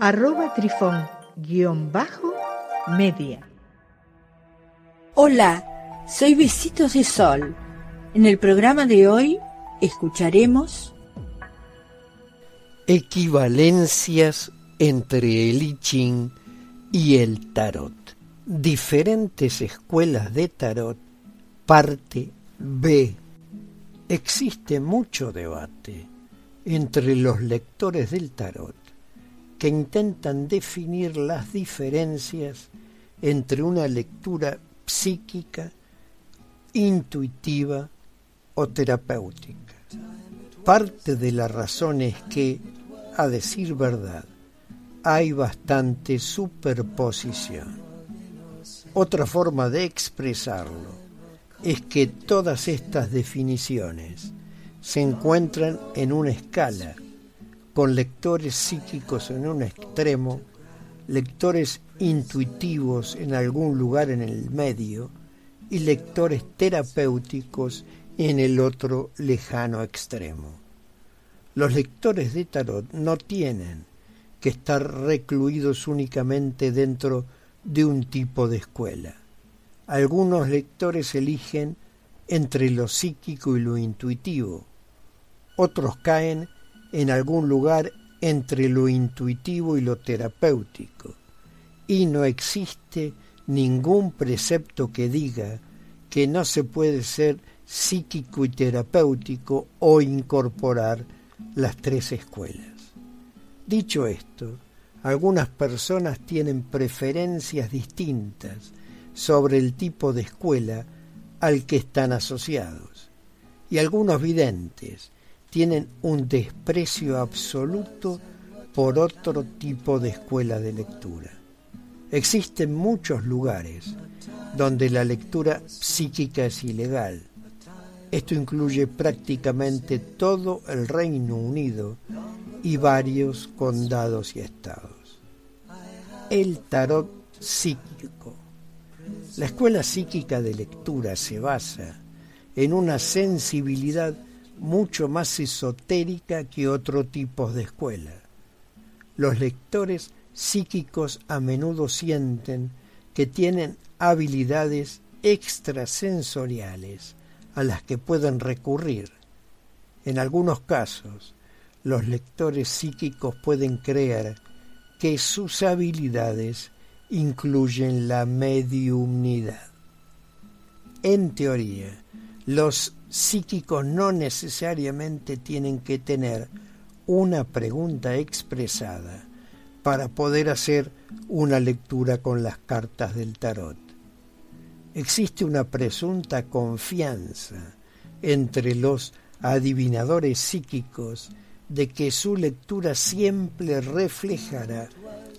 arroba trifón guion bajo media. Hola, soy Besitos de Sol. En el programa de hoy escucharemos equivalencias entre el I Ching y el tarot. Diferentes escuelas de tarot, parte B. Existe mucho debate entre los lectores del tarot que intentan definir las diferencias entre una lectura psíquica, intuitiva o terapéutica. Parte de la razón es que, a decir verdad, hay bastante superposición. Otra forma de expresarlo es que todas estas definiciones se encuentran en una escala con lectores psíquicos en un extremo, lectores intuitivos en algún lugar en el medio y lectores terapéuticos en el otro lejano extremo. Los lectores de tarot no tienen que estar recluidos únicamente dentro de un tipo de escuela. Algunos lectores eligen entre lo psíquico y lo intuitivo. Otros caen en algún lugar entre lo intuitivo y lo terapéutico, y no existe ningún precepto que diga que no se puede ser psíquico y terapéutico o incorporar las tres escuelas. Dicho esto, algunas personas tienen preferencias distintas sobre el tipo de escuela al que están asociados, y algunos videntes tienen un desprecio absoluto por otro tipo de escuela de lectura. Existen muchos lugares donde la lectura psíquica es ilegal. Esto incluye prácticamente todo el Reino Unido y varios condados y estados. El tarot psíquico. La escuela psíquica de lectura se basa en una sensibilidad mucho más esotérica que otro tipo de escuela. Los lectores psíquicos a menudo sienten que tienen habilidades extrasensoriales a las que pueden recurrir. En algunos casos, los lectores psíquicos pueden creer que sus habilidades incluyen la mediumnidad. En teoría, los psíquicos no necesariamente tienen que tener una pregunta expresada para poder hacer una lectura con las cartas del tarot. Existe una presunta confianza entre los adivinadores psíquicos de que su lectura siempre reflejará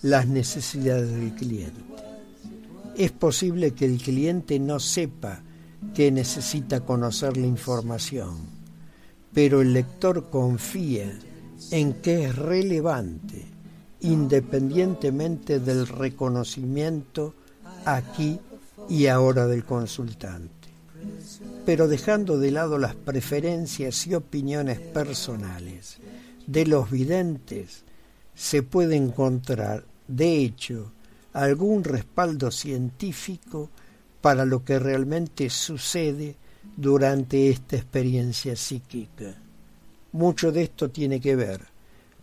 las necesidades del cliente. Es posible que el cliente no sepa que necesita conocer la información, pero el lector confía en que es relevante independientemente del reconocimiento aquí y ahora del consultante. Pero dejando de lado las preferencias y opiniones personales de los videntes, se puede encontrar, de hecho, algún respaldo científico para lo que realmente sucede durante esta experiencia psíquica. Mucho de esto tiene que ver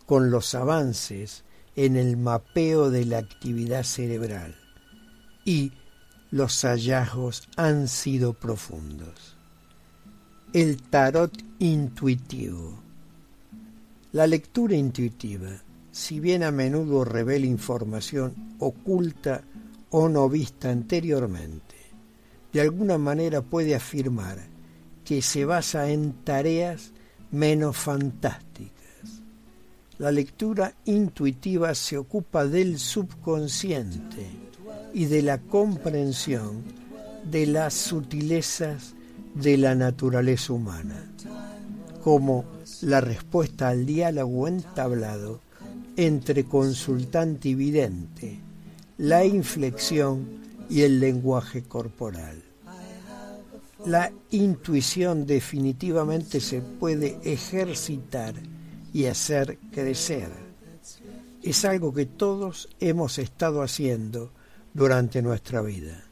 con los avances en el mapeo de la actividad cerebral y los hallazgos han sido profundos. El tarot intuitivo. La lectura intuitiva, si bien a menudo revela información oculta o no vista anteriormente, de alguna manera puede afirmar que se basa en tareas menos fantásticas. La lectura intuitiva se ocupa del subconsciente y de la comprensión de las sutilezas de la naturaleza humana, como la respuesta al diálogo entablado entre consultante y vidente, la inflexión y el lenguaje corporal. La intuición definitivamente se puede ejercitar y hacer crecer. Es algo que todos hemos estado haciendo durante nuestra vida,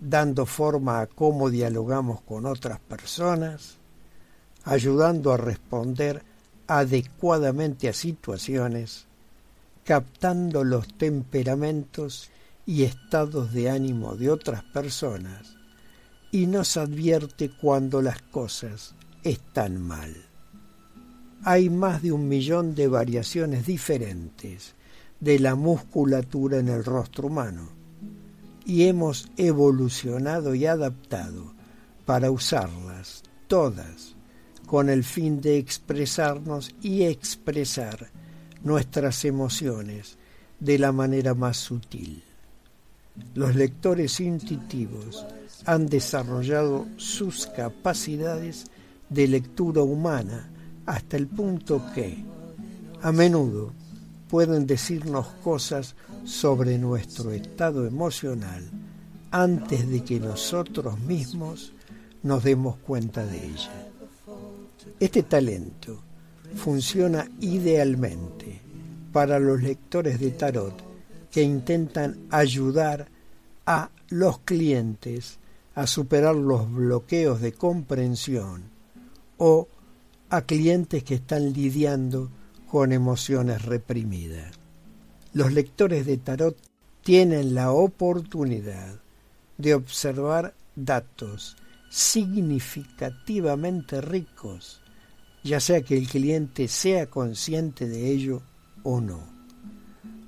dando forma a cómo dialogamos con otras personas, ayudando a responder adecuadamente a situaciones, captando los temperamentos y estados de ánimo de otras personas y nos advierte cuando las cosas están mal. Hay más de un millón de variaciones diferentes de la musculatura en el rostro humano y hemos evolucionado y adaptado para usarlas todas con el fin de expresarnos y expresar nuestras emociones de la manera más sutil. Los lectores intuitivos han desarrollado sus capacidades de lectura humana hasta el punto que, a menudo, pueden decirnos cosas sobre nuestro estado emocional antes de que nosotros mismos nos demos cuenta de ella. Este talento funciona idealmente para los lectores de tarot que intentan ayudar a los clientes a superar los bloqueos de comprensión o a clientes que están lidiando con emociones reprimidas. Los lectores de tarot tienen la oportunidad de observar datos significativamente ricos ya sea que el cliente sea consciente de ello o no.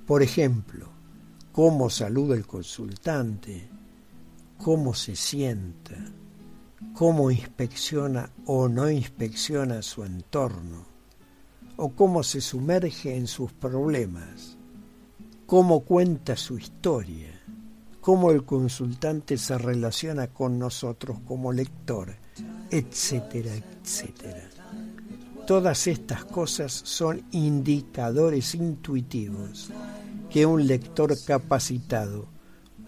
Por ejemplo, cómo saluda el consultante, cómo se sienta, cómo inspecciona o no inspecciona su entorno, o cómo se sumerge en sus problemas, cómo cuenta su historia, cómo el consultante se relaciona con nosotros como lector, etcétera, etcétera. Todas estas cosas son indicadores intuitivos que un lector capacitado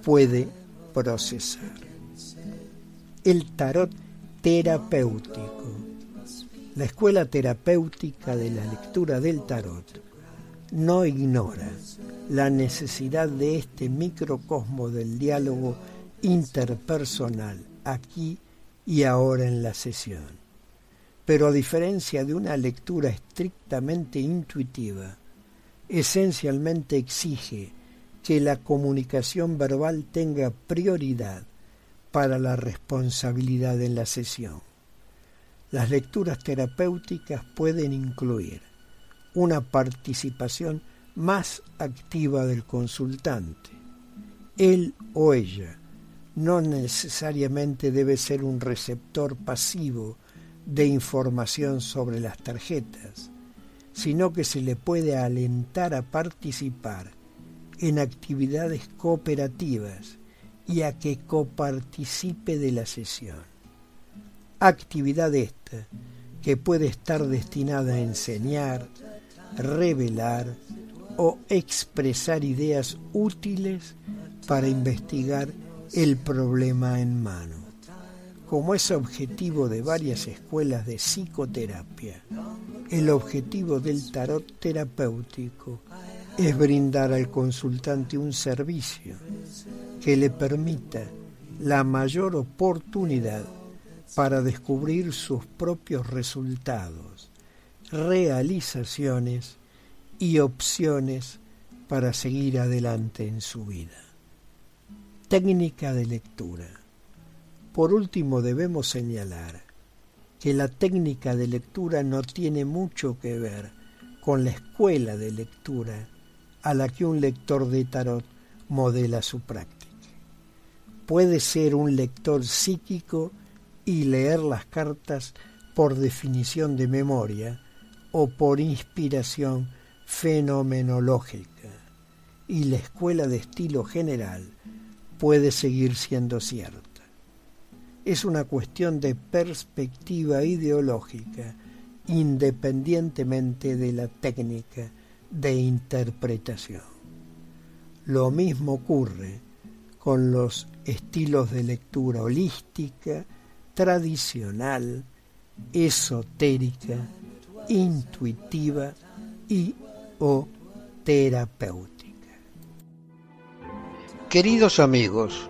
puede procesar. El tarot terapéutico. La escuela terapéutica de la lectura del tarot no ignora la necesidad de este microcosmo del diálogo interpersonal aquí y ahora en la sesión pero a diferencia de una lectura estrictamente intuitiva, esencialmente exige que la comunicación verbal tenga prioridad para la responsabilidad en la sesión. Las lecturas terapéuticas pueden incluir una participación más activa del consultante. Él o ella no necesariamente debe ser un receptor pasivo de información sobre las tarjetas, sino que se le puede alentar a participar en actividades cooperativas y a que coparticipe de la sesión. Actividad esta que puede estar destinada a enseñar, revelar o expresar ideas útiles para investigar el problema en mano como es objetivo de varias escuelas de psicoterapia. El objetivo del tarot terapéutico es brindar al consultante un servicio que le permita la mayor oportunidad para descubrir sus propios resultados, realizaciones y opciones para seguir adelante en su vida. Técnica de lectura. Por último, debemos señalar que la técnica de lectura no tiene mucho que ver con la escuela de lectura a la que un lector de tarot modela su práctica. Puede ser un lector psíquico y leer las cartas por definición de memoria o por inspiración fenomenológica y la escuela de estilo general puede seguir siendo cierta. Es una cuestión de perspectiva ideológica independientemente de la técnica de interpretación. Lo mismo ocurre con los estilos de lectura holística, tradicional, esotérica, intuitiva y o terapéutica. Queridos amigos,